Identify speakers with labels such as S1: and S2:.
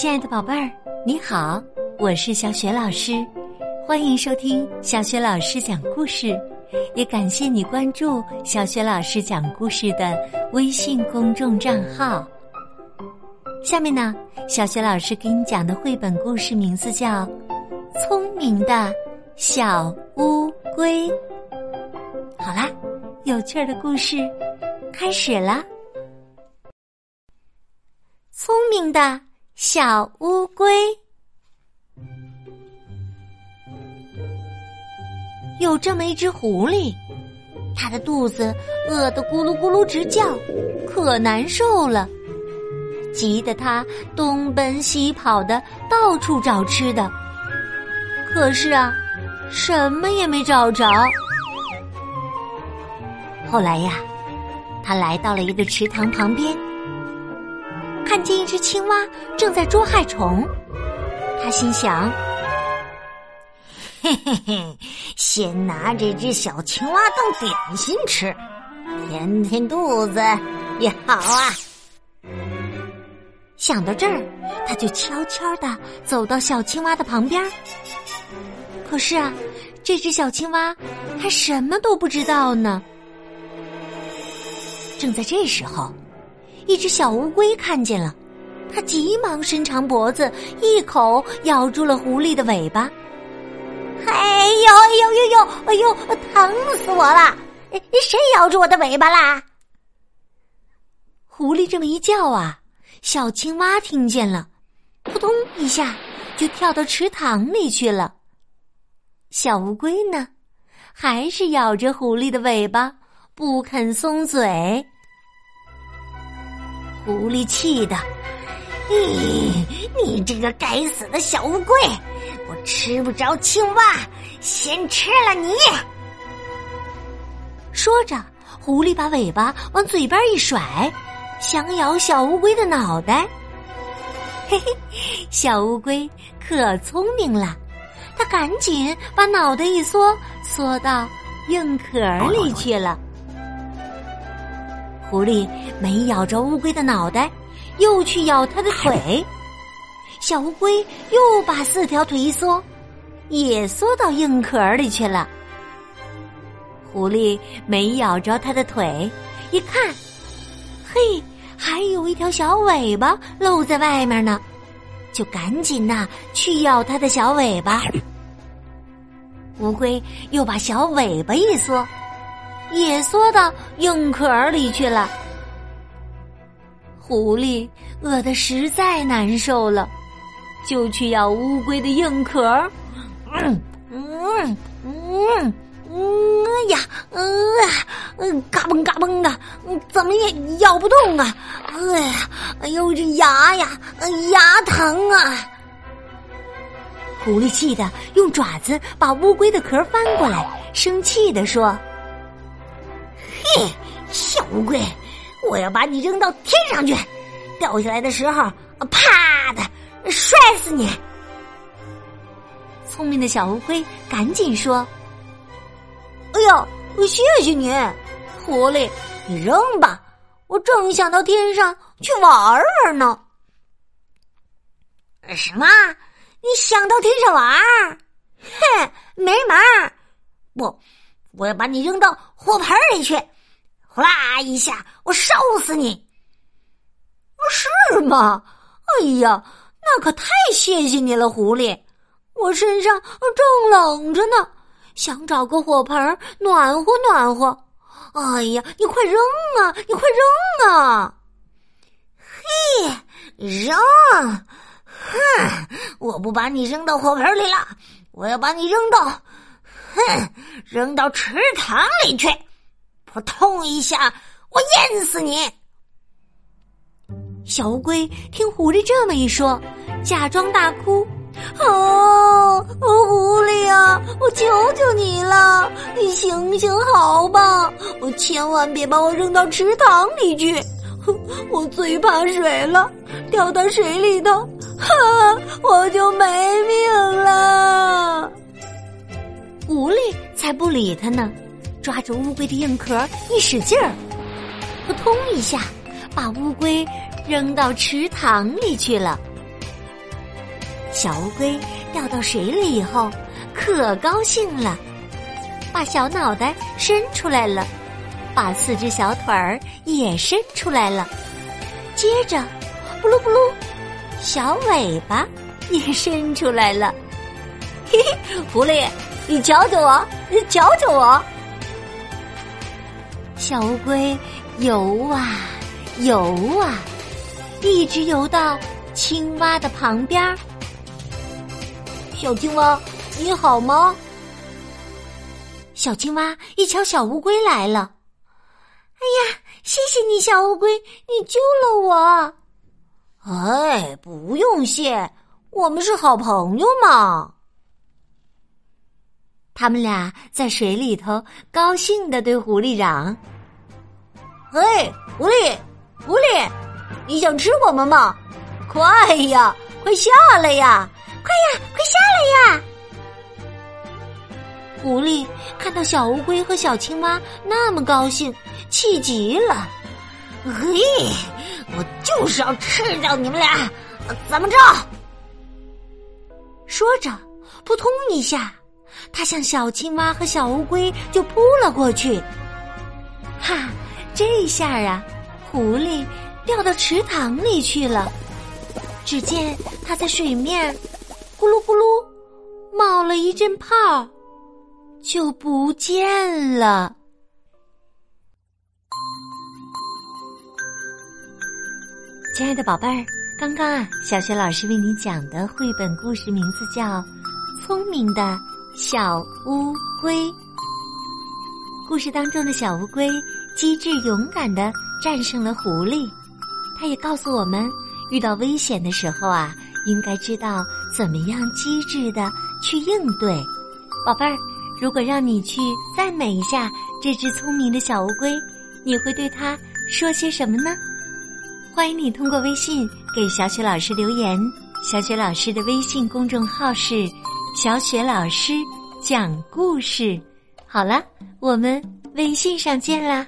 S1: 亲爱的宝贝儿，你好，我是小雪老师，欢迎收听小雪老师讲故事，也感谢你关注小雪老师讲故事的微信公众账号。下面呢，小雪老师给你讲的绘本故事名字叫《聪明的小乌龟》。好啦，有趣的故事开始了。聪明的小乌龟，有这么一只狐狸，它的肚子饿得咕噜咕噜直叫，可难受了，急得它东奔西跑的到处找吃的。可是啊，什么也没找着。后来呀，他来到了一个池塘旁边。看见一只青蛙正在捉害虫，他心想：“
S2: 嘿嘿嘿，先拿这只小青蛙当点心吃，填填肚子也好啊。”
S1: 想到这儿，他就悄悄的走到小青蛙的旁边。可是啊，这只小青蛙还什么都不知道呢。正在这时候。一只小乌龟看见了，它急忙伸长脖子，一口咬住了狐狸的尾巴。
S2: 哎呦哎呦呦呦哎呦，疼死我了！谁咬住我的尾巴啦？
S1: 狐狸这么一叫啊，小青蛙听见了，扑通一下就跳到池塘里去了。小乌龟呢，还是咬着狐狸的尾巴，不肯松嘴。
S2: 狐狸气的，你你这个该死的小乌龟，我吃不着青蛙，先吃了你！
S1: 说着，狐狸把尾巴往嘴边一甩，想咬小乌龟的脑袋。嘿嘿，小乌龟可聪明了，它赶紧把脑袋一缩，缩到硬壳里去了。狐狸没咬着乌龟的脑袋，又去咬它的腿。小乌龟又把四条腿一缩，也缩到硬壳里去了。狐狸没咬着它的腿，一看，嘿，还有一条小尾巴露在外面呢，就赶紧呐去咬它的小尾巴。乌龟又把小尾巴一缩。也缩到硬壳里去了。狐狸饿得实在难受了，就去咬乌龟的硬壳。嗯嗯
S2: 嗯嗯呀，嗯，嘎嘣嘎嘣的，怎么也咬不动啊！哎呀，哎呦，这牙呀，牙疼啊！
S1: 狐狸气得用爪子把乌龟的壳翻过来，生气的说。
S2: 嘿，小乌龟，我要把你扔到天上去，掉下来的时候，啪的摔死你！
S1: 聪明的小乌龟赶紧说：“
S2: 哎呀，谢谢你，狐狸，你扔吧，我正想到天上去玩玩呢。”什么？你想到天上玩？哼，没门儿！不。我要把你扔到火盆里去，呼啦一下，我烧死你！是吗？哎呀，那可太谢谢你了，狐狸！我身上正冷着呢，想找个火盆暖和暖和。哎呀，你快扔啊！你快扔啊！嘿，扔！哼，我不把你扔到火盆里了，我要把你扔到……哼，扔到池塘里去！扑通一下，我淹死你！
S1: 小乌龟听狐狸这么一说，假装大哭：“
S2: 哦，狐狸啊，我求求你了，你行行好吧，我千万别把我扔到池塘里去，我最怕水了，掉到水里头，哈，我就没命了。”
S1: 狐狸才不理他呢，抓住乌龟的硬壳一使劲儿，扑通一下，把乌龟扔到池塘里去了。小乌龟掉到水里以后，可高兴了，把小脑袋伸出来了，把四只小腿儿也伸出来了，接着，咕噜咕噜，小尾巴也伸出来了。
S2: 嘿嘿，狐狸，你瞧瞧我，你瞧瞧我。
S1: 小乌龟游啊游啊，一直游到青蛙的旁边。
S2: 小青蛙，你好吗？
S1: 小青蛙一瞧小乌龟来了，
S2: 哎呀，谢谢你，小乌龟，你救了我。
S1: 哎，不用谢，我们是好朋友嘛。他们俩在水里头高兴的对狐狸嚷：“
S2: 嘿，狐狸，狐狸，你想吃我们吗？快呀，快下来呀！”
S3: 快呀，快下来呀！
S1: 狐狸看到小乌龟和小青蛙那么高兴，气极了。
S2: 嘿，我就是要吃掉你们俩，怎么着？
S1: 说着，扑通一下，他向小青蛙和小乌龟就扑了过去。哈，这下啊，狐狸掉到池塘里去了。只见它在水面。咕噜咕噜，冒了一阵泡，就不见了。亲爱的宝贝儿，刚刚啊，小雪老师为你讲的绘本故事名字叫《聪明的小乌龟》。故事当中的小乌龟机智勇敢的战胜了狐狸，它也告诉我们，遇到危险的时候啊。应该知道怎么样机智的去应对，宝贝儿。如果让你去赞美一下这只聪明的小乌龟，你会对它说些什么呢？欢迎你通过微信给小雪老师留言。小雪老师的微信公众号是“小雪老师讲故事”。好了，我们微信上见啦。